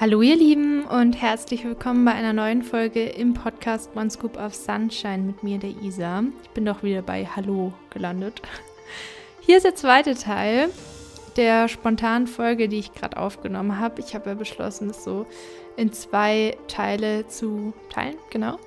Hallo ihr Lieben und herzlich willkommen bei einer neuen Folge im Podcast One Scoop of Sunshine mit mir, der Isa. Ich bin doch wieder bei Hallo gelandet. Hier ist der zweite Teil der spontanen Folge, die ich gerade aufgenommen habe. Ich habe ja beschlossen, es so in zwei Teile zu teilen, genau.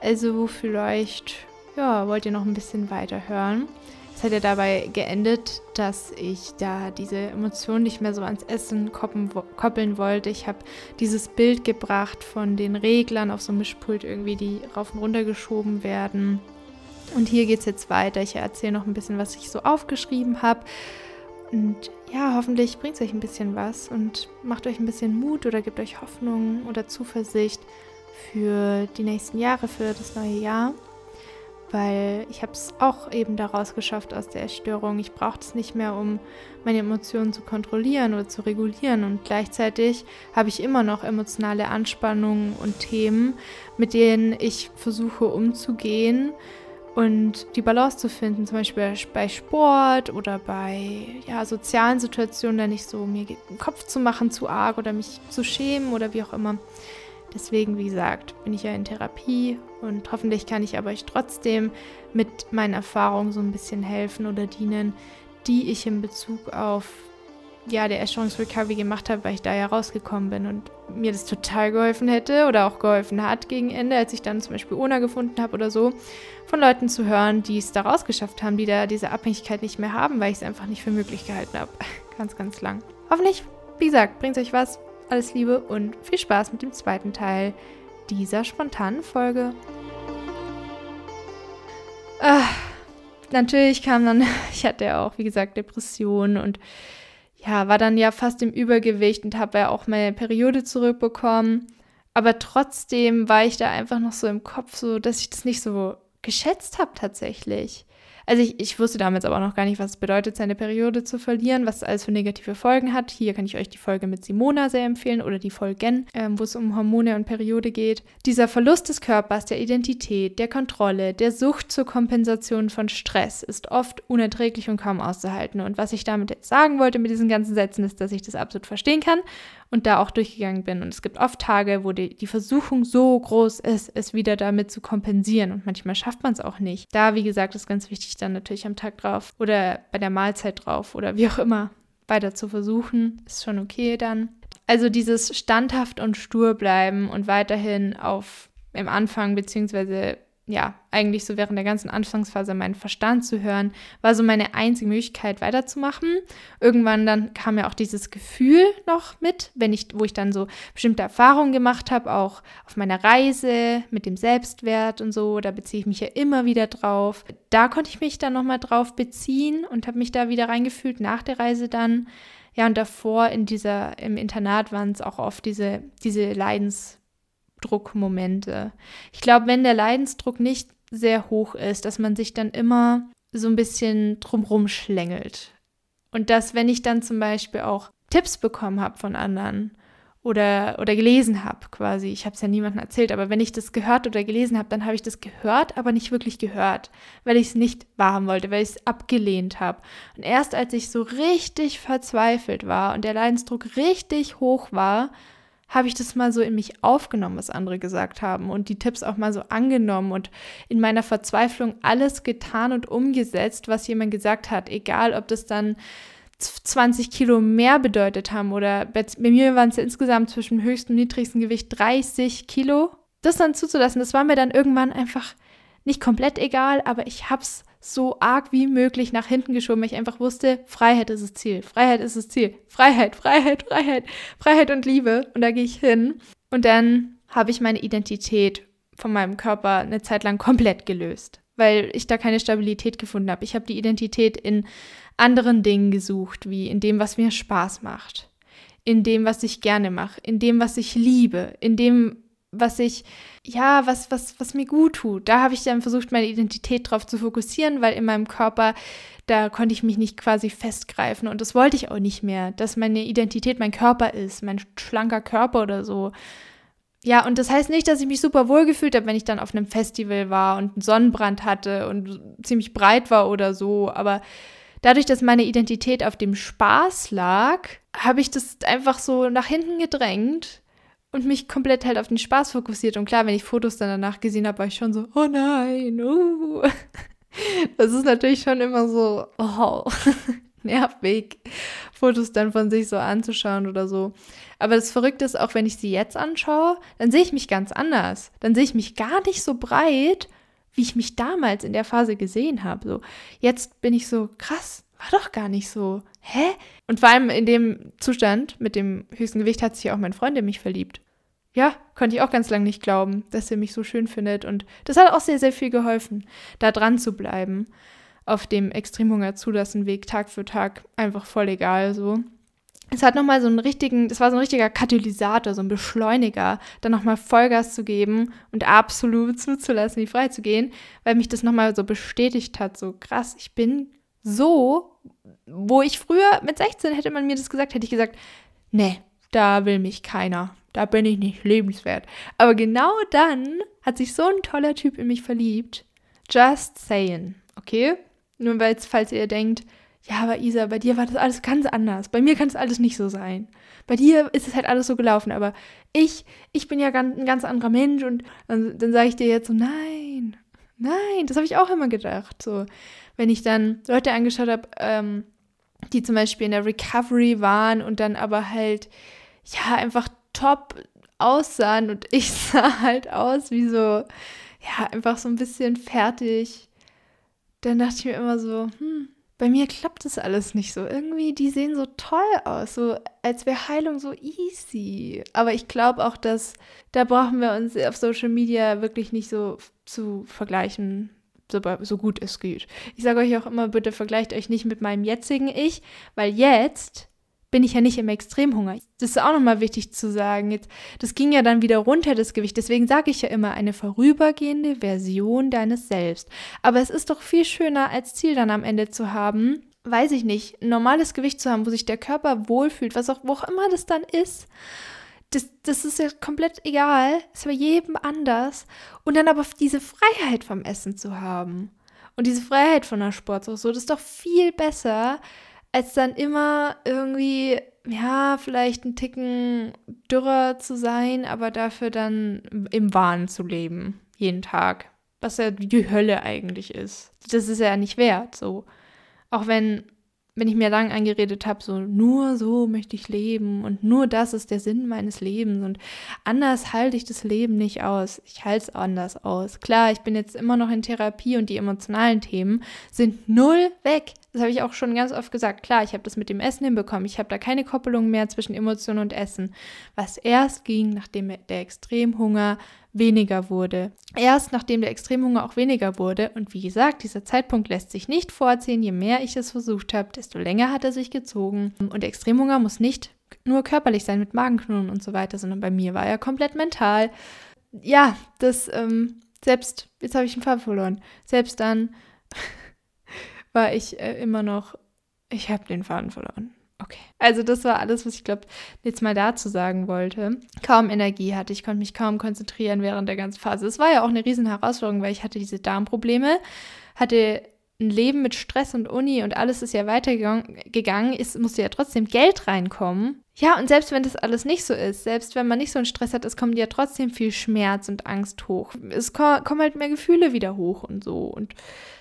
Also vielleicht, ja, wollt ihr noch ein bisschen weiter hören. Es hat ja dabei geendet, dass ich da diese Emotionen nicht mehr so ans Essen koppeln wollte. Ich habe dieses Bild gebracht von den Reglern auf so einem Mischpult irgendwie, die rauf und runter geschoben werden. Und hier geht es jetzt weiter. Ich erzähle noch ein bisschen, was ich so aufgeschrieben habe. Und ja, hoffentlich bringt es euch ein bisschen was und macht euch ein bisschen Mut oder gibt euch Hoffnung oder Zuversicht für die nächsten Jahre, für das neue Jahr weil ich habe es auch eben daraus geschafft aus der Erstörung. Ich brauchte es nicht mehr, um meine Emotionen zu kontrollieren oder zu regulieren. Und gleichzeitig habe ich immer noch emotionale Anspannungen und Themen, mit denen ich versuche umzugehen und die Balance zu finden, zum Beispiel bei Sport oder bei ja, sozialen Situationen, da nicht so mir den Kopf zu machen zu arg oder mich zu schämen oder wie auch immer. Deswegen, wie gesagt, bin ich ja in Therapie und hoffentlich kann ich aber euch trotzdem mit meinen Erfahrungen so ein bisschen helfen oder dienen, die ich in Bezug auf ja, der Essstörungsrecovery gemacht habe, weil ich da ja rausgekommen bin und mir das total geholfen hätte oder auch geholfen hat gegen Ende, als ich dann zum Beispiel Ona gefunden habe oder so, von Leuten zu hören, die es da rausgeschafft haben, die da diese Abhängigkeit nicht mehr haben, weil ich es einfach nicht für möglich gehalten habe. ganz, ganz lang. Hoffentlich, wie gesagt, bringt euch was. Alles Liebe und viel Spaß mit dem zweiten Teil dieser spontanen Folge. Ah, natürlich kam dann, ich hatte ja auch, wie gesagt, Depressionen und ja, war dann ja fast im Übergewicht und habe ja auch meine Periode zurückbekommen. Aber trotzdem war ich da einfach noch so im Kopf, so dass ich das nicht so geschätzt habe tatsächlich. Also ich, ich wusste damals aber noch gar nicht, was es bedeutet, seine Periode zu verlieren, was es alles für negative Folgen hat. Hier kann ich euch die Folge mit Simona sehr empfehlen oder die Folgen, ähm, wo es um Hormone und Periode geht. Dieser Verlust des Körpers, der Identität, der Kontrolle, der Sucht zur Kompensation von Stress ist oft unerträglich und kaum auszuhalten. Und was ich damit jetzt sagen wollte mit diesen ganzen Sätzen ist, dass ich das absolut verstehen kann und da auch durchgegangen bin. Und es gibt oft Tage, wo die, die Versuchung so groß ist, es wieder damit zu kompensieren. Und manchmal schafft man es auch nicht. Da, wie gesagt, ist ganz wichtig, dann natürlich am Tag drauf oder bei der Mahlzeit drauf oder wie auch immer weiter zu versuchen. Ist schon okay dann. Also dieses standhaft und stur bleiben und weiterhin auf im Anfang beziehungsweise ja, eigentlich so während der ganzen Anfangsphase meinen Verstand zu hören, war so meine einzige Möglichkeit weiterzumachen. Irgendwann dann kam ja auch dieses Gefühl noch mit, wenn ich, wo ich dann so bestimmte Erfahrungen gemacht habe, auch auf meiner Reise mit dem Selbstwert und so, da beziehe ich mich ja immer wieder drauf. Da konnte ich mich dann nochmal drauf beziehen und habe mich da wieder reingefühlt nach der Reise dann. Ja, und davor in dieser, im Internat waren es auch oft diese, diese Leidens- Leidensdruckmomente. Ich glaube, wenn der Leidensdruck nicht sehr hoch ist, dass man sich dann immer so ein bisschen drumrum schlängelt. Und dass, wenn ich dann zum Beispiel auch Tipps bekommen habe von anderen oder, oder gelesen habe, quasi, ich habe es ja niemandem erzählt, aber wenn ich das gehört oder gelesen habe, dann habe ich das gehört, aber nicht wirklich gehört, weil ich es nicht wahrhaben wollte, weil ich es abgelehnt habe. Und erst als ich so richtig verzweifelt war und der Leidensdruck richtig hoch war, habe ich das mal so in mich aufgenommen, was andere gesagt haben und die Tipps auch mal so angenommen und in meiner Verzweiflung alles getan und umgesetzt, was jemand gesagt hat, egal ob das dann 20 Kilo mehr bedeutet haben oder bei, mir waren es ja insgesamt zwischen höchstem und niedrigstem Gewicht 30 Kilo. Das dann zuzulassen, das war mir dann irgendwann einfach nicht komplett egal, aber ich habe es so arg wie möglich nach hinten geschoben, weil ich einfach wusste, Freiheit ist das Ziel, Freiheit ist das Ziel, Freiheit, Freiheit, Freiheit, Freiheit und Liebe. Und da gehe ich hin. Und dann habe ich meine Identität von meinem Körper eine Zeit lang komplett gelöst, weil ich da keine Stabilität gefunden habe. Ich habe die Identität in anderen Dingen gesucht, wie in dem, was mir Spaß macht, in dem, was ich gerne mache, in dem, was ich liebe, in dem, was ich, ja, was, was, was mir gut tut. Da habe ich dann versucht, meine Identität drauf zu fokussieren, weil in meinem Körper, da konnte ich mich nicht quasi festgreifen und das wollte ich auch nicht mehr, dass meine Identität mein Körper ist, mein schlanker Körper oder so. Ja, und das heißt nicht, dass ich mich super wohl gefühlt habe, wenn ich dann auf einem Festival war und einen Sonnenbrand hatte und ziemlich breit war oder so, aber dadurch, dass meine Identität auf dem Spaß lag, habe ich das einfach so nach hinten gedrängt und mich komplett halt auf den Spaß fokussiert. Und klar, wenn ich Fotos dann danach gesehen habe, war ich schon so, oh nein, uh. Das ist natürlich schon immer so, oh, nervig, Fotos dann von sich so anzuschauen oder so. Aber das Verrückte ist, auch wenn ich sie jetzt anschaue, dann sehe ich mich ganz anders. Dann sehe ich mich gar nicht so breit, wie ich mich damals in der Phase gesehen habe. So, jetzt bin ich so krass, war doch gar nicht so. Hä? Und vor allem in dem Zustand mit dem höchsten Gewicht hat sich auch mein Freund in mich verliebt. Ja, konnte ich auch ganz lange nicht glauben, dass er mich so schön findet. Und das hat auch sehr, sehr viel geholfen, da dran zu bleiben. Auf dem Extremhunger zulassen Weg Tag für Tag einfach voll egal so. Es hat nochmal so einen richtigen, das war so ein richtiger Katalysator, so ein Beschleuniger, dann nochmal Vollgas zu geben und absolut zuzulassen, wie frei zu gehen, weil mich das nochmal so bestätigt hat, so krass, ich bin so, wo ich früher mit 16 hätte man mir das gesagt, hätte ich gesagt, nee, da will mich keiner, da bin ich nicht lebenswert. Aber genau dann hat sich so ein toller Typ in mich verliebt. Just saying, okay? Nur weil, falls ihr denkt, ja, aber Isa, bei dir war das alles ganz anders. Bei mir kann es alles nicht so sein. Bei dir ist es halt alles so gelaufen, aber ich, ich bin ja ein ganz anderer Mensch und dann, dann sage ich dir jetzt so, nein, nein, das habe ich auch immer gedacht. So, wenn ich dann Leute angeschaut habe, ähm, die zum Beispiel in der Recovery waren und dann aber halt, ja, einfach top aussahen und ich sah halt aus wie so, ja, einfach so ein bisschen fertig. Dann dachte ich mir immer so, hm, bei mir klappt das alles nicht so. Irgendwie, die sehen so toll aus, so als wäre Heilung so easy. Aber ich glaube auch, dass da brauchen wir uns auf Social Media wirklich nicht so zu vergleichen, so, so gut es geht. Ich sage euch auch immer, bitte vergleicht euch nicht mit meinem jetzigen Ich, weil jetzt bin ich ja nicht im Extremhunger. Das ist auch nochmal wichtig zu sagen. Jetzt, das ging ja dann wieder runter, das Gewicht. Deswegen sage ich ja immer, eine vorübergehende Version deines Selbst. Aber es ist doch viel schöner, als Ziel dann am Ende zu haben, weiß ich nicht, ein normales Gewicht zu haben, wo sich der Körper wohlfühlt, was auch, wo auch immer das dann ist. Das, das ist ja komplett egal. ist bei jedem anders. Und dann aber diese Freiheit vom Essen zu haben. Und diese Freiheit von der Sport, so, das ist doch viel besser, als dann immer irgendwie, ja, vielleicht ein Ticken dürrer zu sein, aber dafür dann im Wahn zu leben, jeden Tag. Was ja die Hölle eigentlich ist. Das ist ja nicht wert, so. Auch wenn wenn ich mir lang angeredet habe, so nur so möchte ich leben und nur das ist der Sinn meines Lebens und anders halte ich das Leben nicht aus. Ich halte es anders aus. Klar, ich bin jetzt immer noch in Therapie und die emotionalen Themen sind null weg. Das habe ich auch schon ganz oft gesagt. Klar, ich habe das mit dem Essen hinbekommen. Ich habe da keine Koppelung mehr zwischen Emotion und Essen. Was erst ging, nachdem der Extremhunger weniger wurde. Erst nachdem der Extremhunger auch weniger wurde, und wie gesagt, dieser Zeitpunkt lässt sich nicht vorziehen, je mehr ich es versucht habe, desto länger hat er sich gezogen. Und Extremhunger muss nicht nur körperlich sein mit Magenknurren und so weiter, sondern bei mir war er komplett mental. Ja, das, ähm, selbst, jetzt habe ich den Fall verloren, selbst dann war ich äh, immer noch, ich habe den Faden verloren. Okay. Also das war alles, was ich glaube, jetzt mal dazu sagen wollte. Kaum Energie hatte ich, konnte mich kaum konzentrieren während der ganzen Phase. Es war ja auch eine riesen Herausforderung, weil ich hatte diese Darmprobleme, hatte ein Leben mit Stress und Uni und alles ist ja weitergegangen, es musste ja trotzdem Geld reinkommen. Ja, und selbst wenn das alles nicht so ist, selbst wenn man nicht so einen Stress hat, es kommt ja trotzdem viel Schmerz und Angst hoch. Es kommen halt mehr Gefühle wieder hoch und so. Und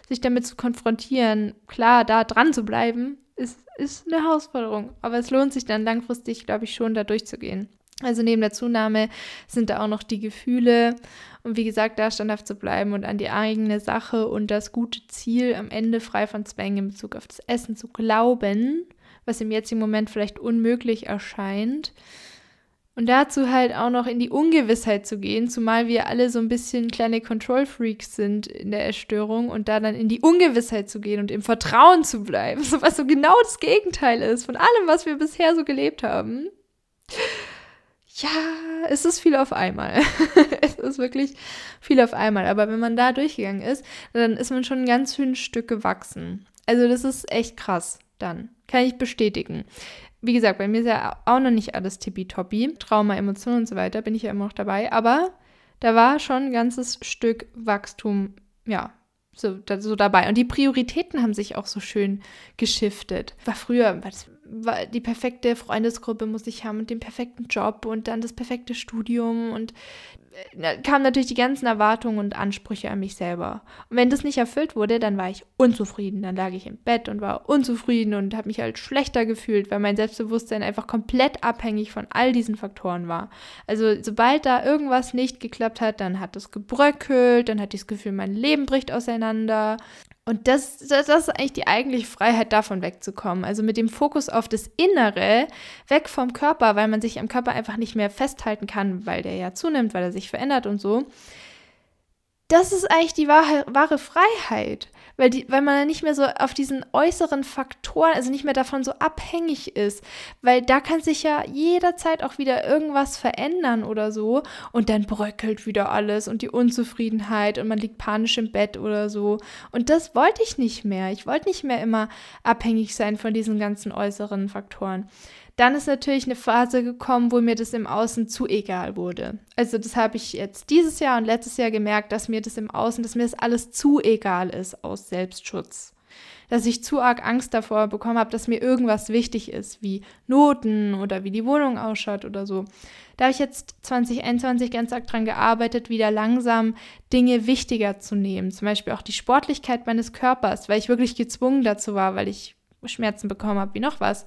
sich damit zu konfrontieren, klar, da dran zu bleiben, ist, ist eine Herausforderung. Aber es lohnt sich dann langfristig, glaube ich, schon da durchzugehen. Also neben der Zunahme sind da auch noch die Gefühle und wie gesagt, da standhaft zu bleiben und an die eigene Sache und das gute Ziel am Ende frei von Zwängen in Bezug auf das Essen zu glauben, was im jetzigen Moment vielleicht unmöglich erscheint. Und dazu halt auch noch in die Ungewissheit zu gehen, zumal wir alle so ein bisschen kleine Control Freaks sind in der Erstörung und da dann in die Ungewissheit zu gehen und im Vertrauen zu bleiben, was so genau das Gegenteil ist von allem, was wir bisher so gelebt haben. Ja, es ist viel auf einmal. es ist wirklich viel auf einmal. Aber wenn man da durchgegangen ist, dann ist man schon ein ganz schön Stück gewachsen. Also das ist echt krass dann. Kann ich bestätigen wie gesagt, bei mir ist ja auch noch nicht alles tippitoppi. Trauma, Emotionen und so weiter, bin ich ja immer noch dabei. Aber da war schon ein ganzes Stück Wachstum, ja, so, so dabei. Und die Prioritäten haben sich auch so schön geschiftet. War früher, was, die perfekte Freundesgruppe muss ich haben und den perfekten Job und dann das perfekte Studium und da kamen natürlich die ganzen Erwartungen und Ansprüche an mich selber. Und wenn das nicht erfüllt wurde, dann war ich unzufrieden. Dann lag ich im Bett und war unzufrieden und habe mich halt schlechter gefühlt, weil mein Selbstbewusstsein einfach komplett abhängig von all diesen Faktoren war. Also sobald da irgendwas nicht geklappt hat, dann hat es gebröckelt, dann hatte ich das Gefühl, mein Leben bricht auseinander. Und das, das, das, ist eigentlich die eigentliche Freiheit, davon wegzukommen. Also mit dem Fokus auf das Innere, weg vom Körper, weil man sich am Körper einfach nicht mehr festhalten kann, weil der ja zunimmt, weil er sich verändert und so. Das ist eigentlich die wahre, wahre Freiheit weil, die, weil man dann nicht mehr so auf diesen äußeren Faktoren, also nicht mehr davon so abhängig ist, weil da kann sich ja jederzeit auch wieder irgendwas verändern oder so und dann bröckelt wieder alles und die Unzufriedenheit und man liegt panisch im Bett oder so und das wollte ich nicht mehr. Ich wollte nicht mehr immer abhängig sein von diesen ganzen äußeren Faktoren. Dann ist natürlich eine Phase gekommen, wo mir das im Außen zu egal wurde. Also das habe ich jetzt dieses Jahr und letztes Jahr gemerkt, dass mir das im Außen, dass mir das alles zu egal ist aus Selbstschutz. Dass ich zu arg Angst davor bekommen habe, dass mir irgendwas wichtig ist, wie Noten oder wie die Wohnung ausschaut oder so. Da habe ich jetzt 2021 ganz arg dran gearbeitet, wieder langsam Dinge wichtiger zu nehmen. Zum Beispiel auch die Sportlichkeit meines Körpers, weil ich wirklich gezwungen dazu war, weil ich Schmerzen bekommen habe, wie noch was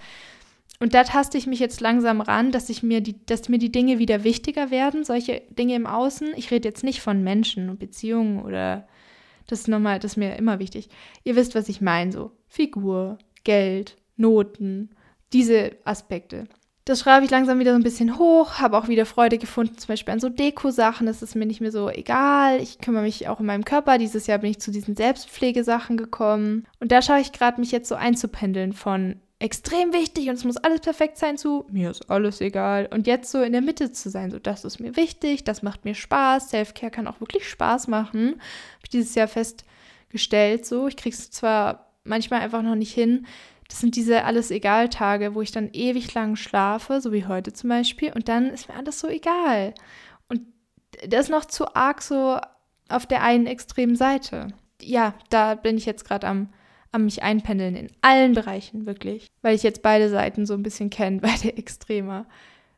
und da taste ich mich jetzt langsam ran, dass ich mir die, dass mir die Dinge wieder wichtiger werden, solche Dinge im Außen. Ich rede jetzt nicht von Menschen und Beziehungen oder das ist nochmal, das ist mir immer wichtig. Ihr wisst, was ich meine, so Figur, Geld, Noten, diese Aspekte. Das schreibe ich langsam wieder so ein bisschen hoch, habe auch wieder Freude gefunden, zum Beispiel an so Deko-Sachen. Das ist mir nicht mehr so egal. Ich kümmere mich auch um meinen Körper. Dieses Jahr bin ich zu diesen Selbstpflegesachen gekommen. Und da schaue ich gerade, mich jetzt so einzupendeln von extrem wichtig und es muss alles perfekt sein zu, mir ist alles egal. Und jetzt so in der Mitte zu sein, so das ist mir wichtig, das macht mir Spaß. Self-Care kann auch wirklich Spaß machen. Habe ich dieses Jahr festgestellt, so. Ich kriege es zwar manchmal einfach noch nicht hin. Das sind diese alles egal Tage, wo ich dann ewig lang schlafe, so wie heute zum Beispiel, und dann ist mir alles so egal. Und das ist noch zu arg so auf der einen extremen Seite. Ja, da bin ich jetzt gerade am am mich einpendeln in allen Bereichen, wirklich. Weil ich jetzt beide Seiten so ein bisschen kenne, beide Extreme.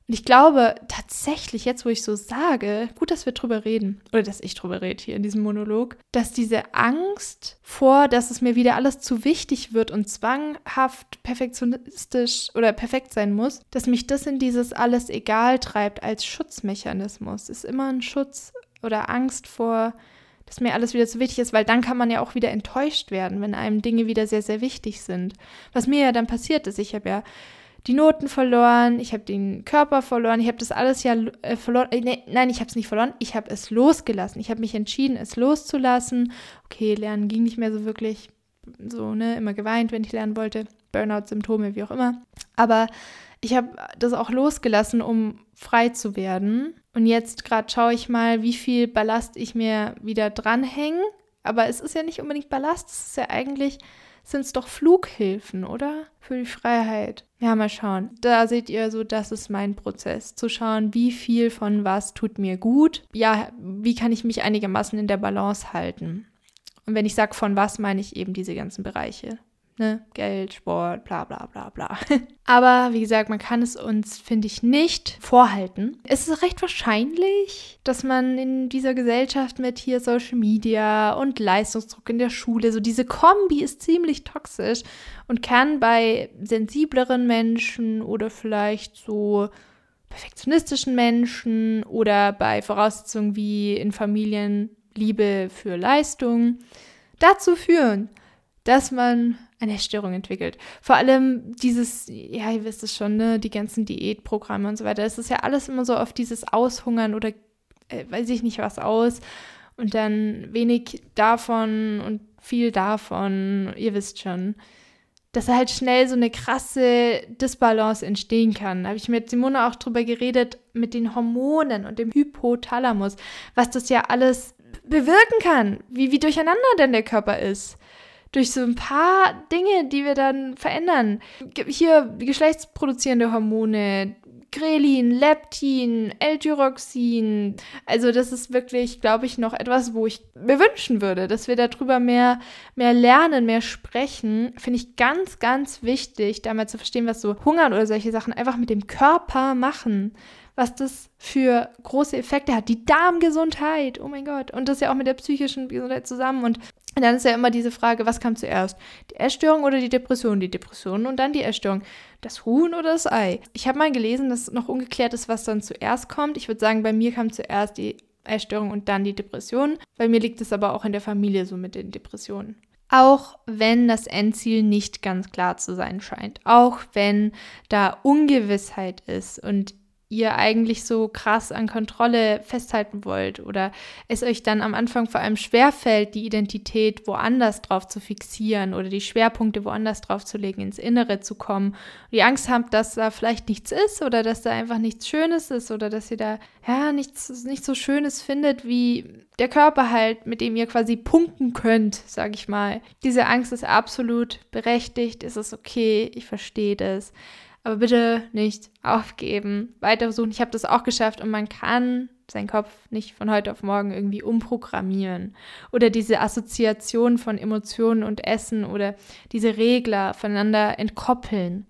Und ich glaube tatsächlich, jetzt wo ich so sage, gut, dass wir drüber reden, oder dass ich drüber rede hier in diesem Monolog, dass diese Angst vor, dass es mir wieder alles zu wichtig wird und zwanghaft perfektionistisch oder perfekt sein muss, dass mich das in dieses alles egal treibt als Schutzmechanismus. Ist immer ein Schutz oder Angst vor dass mir alles wieder zu wichtig ist, weil dann kann man ja auch wieder enttäuscht werden, wenn einem Dinge wieder sehr, sehr wichtig sind. Was mir ja dann passiert ist, ich habe ja die Noten verloren, ich habe den Körper verloren, ich habe das alles ja äh, verloren. Äh, nee, nein, ich habe es nicht verloren, ich habe es losgelassen. Ich habe mich entschieden, es loszulassen. Okay, lernen ging nicht mehr so wirklich. So, ne, immer geweint, wenn ich lernen wollte. Burnout-Symptome, wie auch immer. Aber ich habe das auch losgelassen, um frei zu werden. Und jetzt gerade schaue ich mal, wie viel Ballast ich mir wieder dranhänge. Aber es ist ja nicht unbedingt Ballast, es ist ja eigentlich, sind es doch Flughilfen, oder? Für die Freiheit. Ja, mal schauen. Da seht ihr so, das ist mein Prozess. Zu schauen, wie viel von was tut mir gut. Ja, wie kann ich mich einigermaßen in der Balance halten. Und wenn ich sage von was, meine ich eben diese ganzen Bereiche ne, Geld, Sport, bla bla bla bla. Aber wie gesagt, man kann es uns, finde ich, nicht vorhalten. Es ist recht wahrscheinlich, dass man in dieser Gesellschaft mit hier Social Media und Leistungsdruck in der Schule, so diese Kombi ist ziemlich toxisch und kann bei sensibleren Menschen oder vielleicht so perfektionistischen Menschen oder bei Voraussetzungen wie in Familien Liebe für Leistung dazu führen, dass man eine Essstörung entwickelt. Vor allem dieses, ja, ihr wisst es schon, ne, die ganzen Diätprogramme und so weiter. Es ist ja alles immer so auf dieses Aushungern oder äh, weiß ich nicht was aus und dann wenig davon und viel davon, ihr wisst schon. Dass halt schnell so eine krasse Disbalance entstehen kann. Da habe ich mit Simone auch drüber geredet, mit den Hormonen und dem Hypothalamus, was das ja alles bewirken kann, wie, wie durcheinander denn der Körper ist durch so ein paar Dinge, die wir dann verändern. Hier geschlechtsproduzierende Hormone, Grelin, Leptin, L-Tyroxin. Also das ist wirklich, glaube ich, noch etwas, wo ich mir wünschen würde, dass wir darüber mehr, mehr lernen, mehr sprechen. Finde ich ganz, ganz wichtig, da mal zu verstehen, was so Hungern oder solche Sachen einfach mit dem Körper machen was das für große Effekte hat. Die Darmgesundheit, oh mein Gott. Und das ja auch mit der psychischen Gesundheit zusammen. Und dann ist ja immer diese Frage, was kam zuerst? Die Essstörung oder die Depression? Die Depression und dann die Essstörung. Das Huhn oder das Ei? Ich habe mal gelesen, dass noch ungeklärt ist, was dann zuerst kommt. Ich würde sagen, bei mir kam zuerst die Essstörung und dann die Depression. Bei mir liegt es aber auch in der Familie so mit den Depressionen. Auch wenn das Endziel nicht ganz klar zu sein scheint, auch wenn da Ungewissheit ist und ihr eigentlich so krass an Kontrolle festhalten wollt oder es euch dann am Anfang vor allem schwerfällt, die Identität woanders drauf zu fixieren oder die Schwerpunkte woanders drauf zu legen, ins Innere zu kommen, und die Angst habt, dass da vielleicht nichts ist oder dass da einfach nichts Schönes ist oder dass ihr da ja nichts nicht so Schönes findet wie der Körper halt, mit dem ihr quasi punkten könnt, sag ich mal. Diese Angst ist absolut berechtigt, es ist okay, ich verstehe das. Aber bitte nicht aufgeben, weiter versuchen. Ich habe das auch geschafft und man kann seinen Kopf nicht von heute auf morgen irgendwie umprogrammieren. Oder diese Assoziation von Emotionen und Essen oder diese Regler voneinander entkoppeln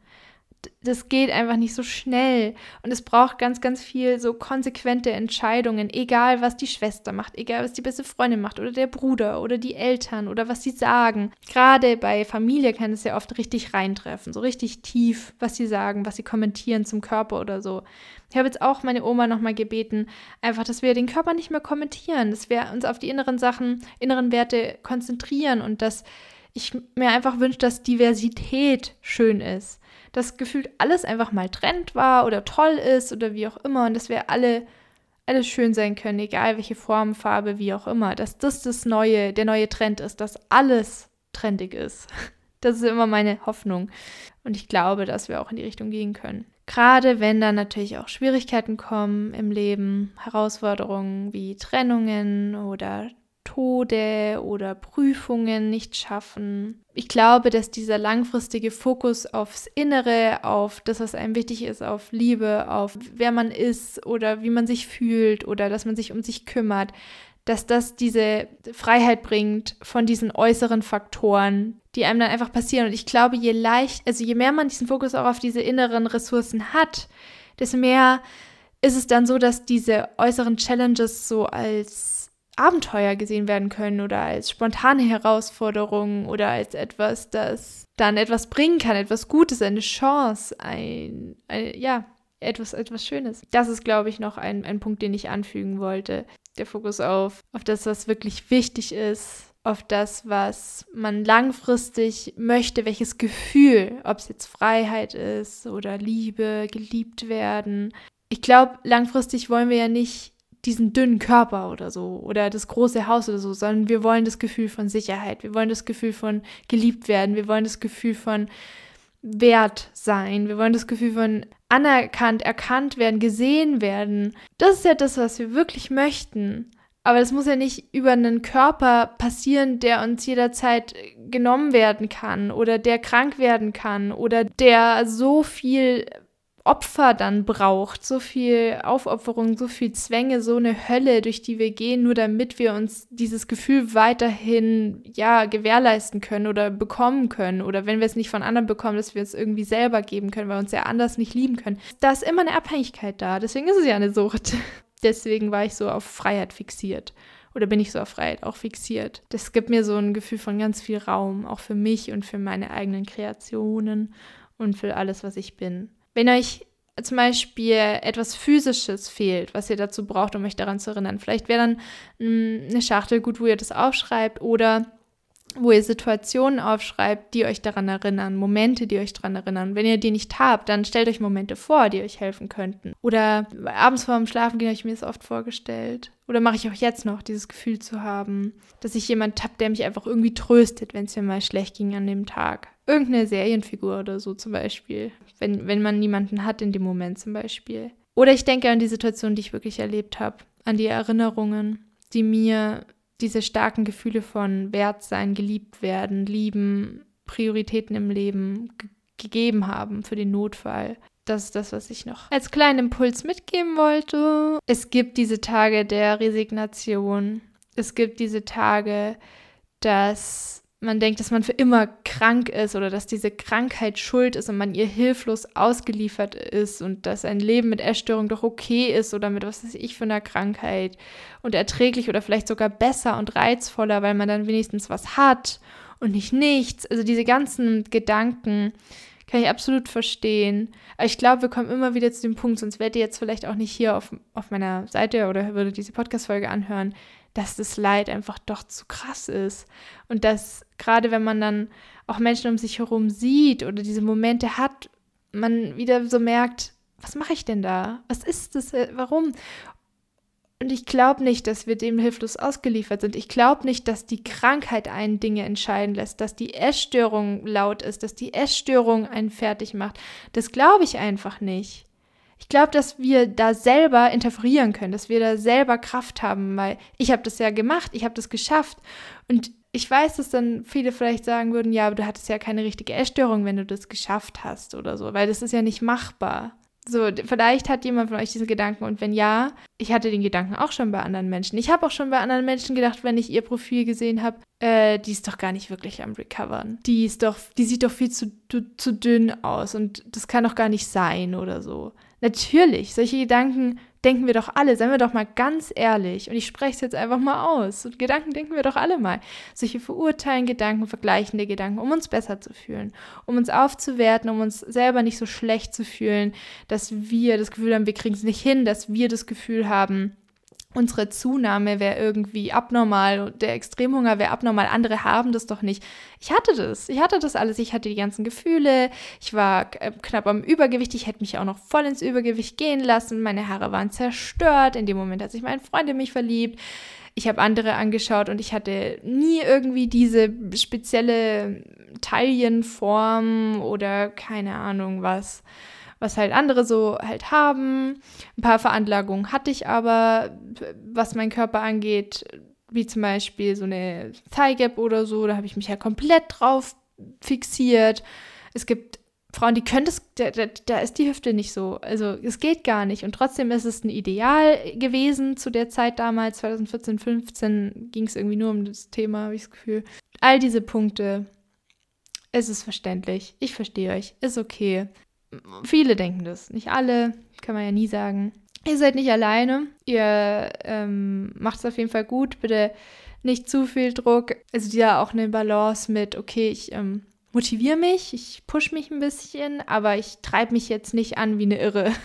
das geht einfach nicht so schnell. Und es braucht ganz, ganz viel so konsequente Entscheidungen, egal was die Schwester macht, egal was die beste Freundin macht oder der Bruder oder die Eltern oder was sie sagen. Gerade bei Familie kann es ja oft richtig reintreffen, so richtig tief, was sie sagen, was sie kommentieren zum Körper oder so. Ich habe jetzt auch meine Oma nochmal gebeten, einfach, dass wir den Körper nicht mehr kommentieren, dass wir uns auf die inneren Sachen, inneren Werte konzentrieren und dass ich mir einfach wünsche, dass Diversität schön ist dass gefühlt alles einfach mal Trend war oder toll ist oder wie auch immer und dass wir alle alles schön sein können, egal welche Form, Farbe, wie auch immer, dass das das neue, der neue Trend ist, dass alles trendig ist. Das ist immer meine Hoffnung und ich glaube, dass wir auch in die Richtung gehen können. Gerade wenn dann natürlich auch Schwierigkeiten kommen im Leben, Herausforderungen wie Trennungen oder Tode oder Prüfungen nicht schaffen. Ich glaube, dass dieser langfristige Fokus aufs Innere, auf das, was einem wichtig ist, auf Liebe, auf wer man ist oder wie man sich fühlt oder dass man sich um sich kümmert, dass das diese Freiheit bringt von diesen äußeren Faktoren, die einem dann einfach passieren. Und ich glaube, je leicht, also je mehr man diesen Fokus auch auf diese inneren Ressourcen hat, desto mehr ist es dann so, dass diese äußeren Challenges so als Abenteuer gesehen werden können oder als spontane Herausforderung oder als etwas, das dann etwas bringen kann, etwas Gutes, eine Chance, ein, ein ja, etwas, etwas Schönes. Das ist, glaube ich, noch ein, ein Punkt, den ich anfügen wollte. Der Fokus auf, auf das, was wirklich wichtig ist, auf das, was man langfristig möchte, welches Gefühl, ob es jetzt Freiheit ist oder Liebe, geliebt werden. Ich glaube, langfristig wollen wir ja nicht diesen dünnen Körper oder so oder das große Haus oder so, sondern wir wollen das Gefühl von Sicherheit, wir wollen das Gefühl von geliebt werden, wir wollen das Gefühl von wert sein, wir wollen das Gefühl von anerkannt, erkannt werden, gesehen werden. Das ist ja das, was wir wirklich möchten. Aber das muss ja nicht über einen Körper passieren, der uns jederzeit genommen werden kann oder der krank werden kann oder der so viel Opfer dann braucht, so viel Aufopferung, so viel Zwänge, so eine Hölle, durch die wir gehen, nur damit wir uns dieses Gefühl weiterhin ja gewährleisten können oder bekommen können oder wenn wir es nicht von anderen bekommen, dass wir es irgendwie selber geben können, weil wir uns ja anders nicht lieben können. Da ist immer eine Abhängigkeit da, deswegen ist es ja eine Sucht. Deswegen war ich so auf Freiheit fixiert oder bin ich so auf Freiheit auch fixiert. Das gibt mir so ein Gefühl von ganz viel Raum, auch für mich und für meine eigenen Kreationen und für alles, was ich bin. Wenn euch zum Beispiel etwas Physisches fehlt, was ihr dazu braucht, um euch daran zu erinnern, vielleicht wäre dann mh, hm, eine Schachtel gut, wo ihr das aufschreibt oder wo ihr Situationen aufschreibt, die euch daran erinnern, Momente, die euch daran erinnern. Wenn ihr die nicht habt, dann stellt euch Momente vor, die euch helfen könnten. Oder abends vor dem Schlafen gehen habe ich mir das oft vorgestellt. Oder mache ich auch jetzt noch, dieses Gefühl zu haben, dass ich jemand habe, der mich einfach irgendwie tröstet, wenn es mir mal schlecht ging an dem Tag. Irgendeine Serienfigur oder so zum Beispiel. Wenn, wenn man niemanden hat in dem Moment zum Beispiel. Oder ich denke an die Situation, die ich wirklich erlebt habe. An die Erinnerungen, die mir diese starken Gefühle von Wertsein, geliebt werden, lieben, Prioritäten im Leben gegeben haben für den Notfall. das ist das, was ich noch als kleinen Impuls mitgeben wollte. Es gibt diese Tage der Resignation. Es gibt diese Tage, dass man denkt, dass man für immer krank ist oder dass diese Krankheit schuld ist und man ihr hilflos ausgeliefert ist und dass ein Leben mit Essstörung doch okay ist oder mit was weiß ich für einer Krankheit und erträglich oder vielleicht sogar besser und reizvoller, weil man dann wenigstens was hat und nicht nichts. Also diese ganzen Gedanken kann ich absolut verstehen. Aber ich glaube, wir kommen immer wieder zu dem Punkt, sonst werdet ihr jetzt vielleicht auch nicht hier auf, auf meiner Seite oder würdet diese Podcast-Folge anhören, dass das Leid einfach doch zu krass ist. Und dass gerade wenn man dann auch Menschen um sich herum sieht oder diese Momente hat, man wieder so merkt, was mache ich denn da? Was ist das? Warum? Und ich glaube nicht, dass wir dem hilflos ausgeliefert sind. Ich glaube nicht, dass die Krankheit einen Dinge entscheiden lässt, dass die Essstörung laut ist, dass die Essstörung einen fertig macht. Das glaube ich einfach nicht. Ich glaube, dass wir da selber interferieren können, dass wir da selber Kraft haben, weil ich habe das ja gemacht, ich habe das geschafft. Und ich weiß, dass dann viele vielleicht sagen würden, ja, aber du hattest ja keine richtige Essstörung, wenn du das geschafft hast oder so, weil das ist ja nicht machbar. So, vielleicht hat jemand von euch diese Gedanken und wenn ja, ich hatte den Gedanken auch schon bei anderen Menschen. Ich habe auch schon bei anderen Menschen gedacht, wenn ich ihr Profil gesehen habe, äh, die ist doch gar nicht wirklich am Recovern. Die ist doch, die sieht doch viel zu, zu, zu dünn aus und das kann doch gar nicht sein oder so. Natürlich, solche Gedanken denken wir doch alle, seien wir doch mal ganz ehrlich. Und ich spreche es jetzt einfach mal aus. Und Gedanken denken wir doch alle mal. Solche verurteilen Gedanken, vergleichende Gedanken, um uns besser zu fühlen, um uns aufzuwerten, um uns selber nicht so schlecht zu fühlen, dass wir das Gefühl haben, wir kriegen es nicht hin, dass wir das Gefühl haben, unsere Zunahme wäre irgendwie abnormal, der Extremhunger wäre abnormal, andere haben das doch nicht. Ich hatte das, ich hatte das alles, ich hatte die ganzen Gefühle, ich war äh, knapp am Übergewicht, ich hätte mich auch noch voll ins Übergewicht gehen lassen, meine Haare waren zerstört, in dem Moment hat sich mein Freund in mich verliebt, ich habe andere angeschaut und ich hatte nie irgendwie diese spezielle Taillenform oder keine Ahnung was was halt andere so halt haben. Ein paar Veranlagungen hatte ich aber, was mein Körper angeht, wie zum Beispiel so eine Thigh Gap oder so, da habe ich mich ja komplett drauf fixiert. Es gibt Frauen, die können das, da, da, da, ist die Hüfte nicht so. Also es geht gar nicht. Und trotzdem ist es ein Ideal gewesen zu der Zeit damals, 2014, 15, ging es irgendwie nur um das Thema, habe ich das Gefühl. All diese Punkte, es ist verständlich. Ich verstehe euch. Ist okay. Viele denken das, nicht alle, kann man ja nie sagen. Ihr seid nicht alleine. Ihr ähm, macht es auf jeden Fall gut. Bitte nicht zu viel Druck. Also ja auch eine Balance mit, okay, ich ähm, motiviere mich, ich push mich ein bisschen, aber ich treibe mich jetzt nicht an wie eine Irre.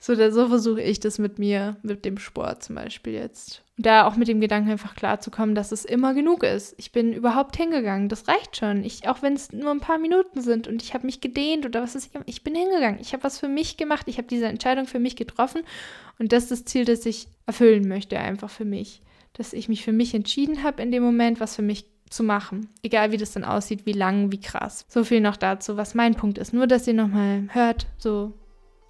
so so versuche ich das mit mir, mit dem Sport zum Beispiel jetzt da auch mit dem Gedanken einfach klarzukommen, dass es immer genug ist. Ich bin überhaupt hingegangen, das reicht schon. Ich, auch wenn es nur ein paar Minuten sind und ich habe mich gedehnt oder was ist, ich bin hingegangen. Ich habe was für mich gemacht, ich habe diese Entscheidung für mich getroffen und das ist das Ziel, das ich erfüllen möchte, einfach für mich. Dass ich mich für mich entschieden habe in dem Moment, was für mich zu machen. Egal wie das dann aussieht, wie lang, wie krass. So viel noch dazu, was mein Punkt ist. Nur, dass ihr nochmal hört, so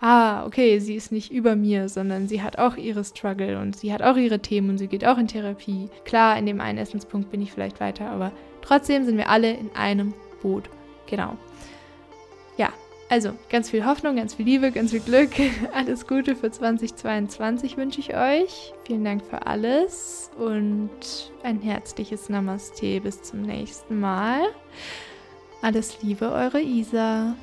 ah, okay, sie ist nicht über mir, sondern sie hat auch ihre Struggle und sie hat auch ihre Themen und sie geht auch in Therapie. Klar, in dem einen Essenspunkt bin ich vielleicht weiter, aber trotzdem sind wir alle in einem Boot. Genau. Ja, also ganz viel Hoffnung, ganz viel Liebe, ganz viel Glück. Alles Gute für 2022 wünsche ich euch. Vielen Dank für alles und ein herzliches Namaste. Bis zum nächsten Mal. Alles Liebe, eure Isa.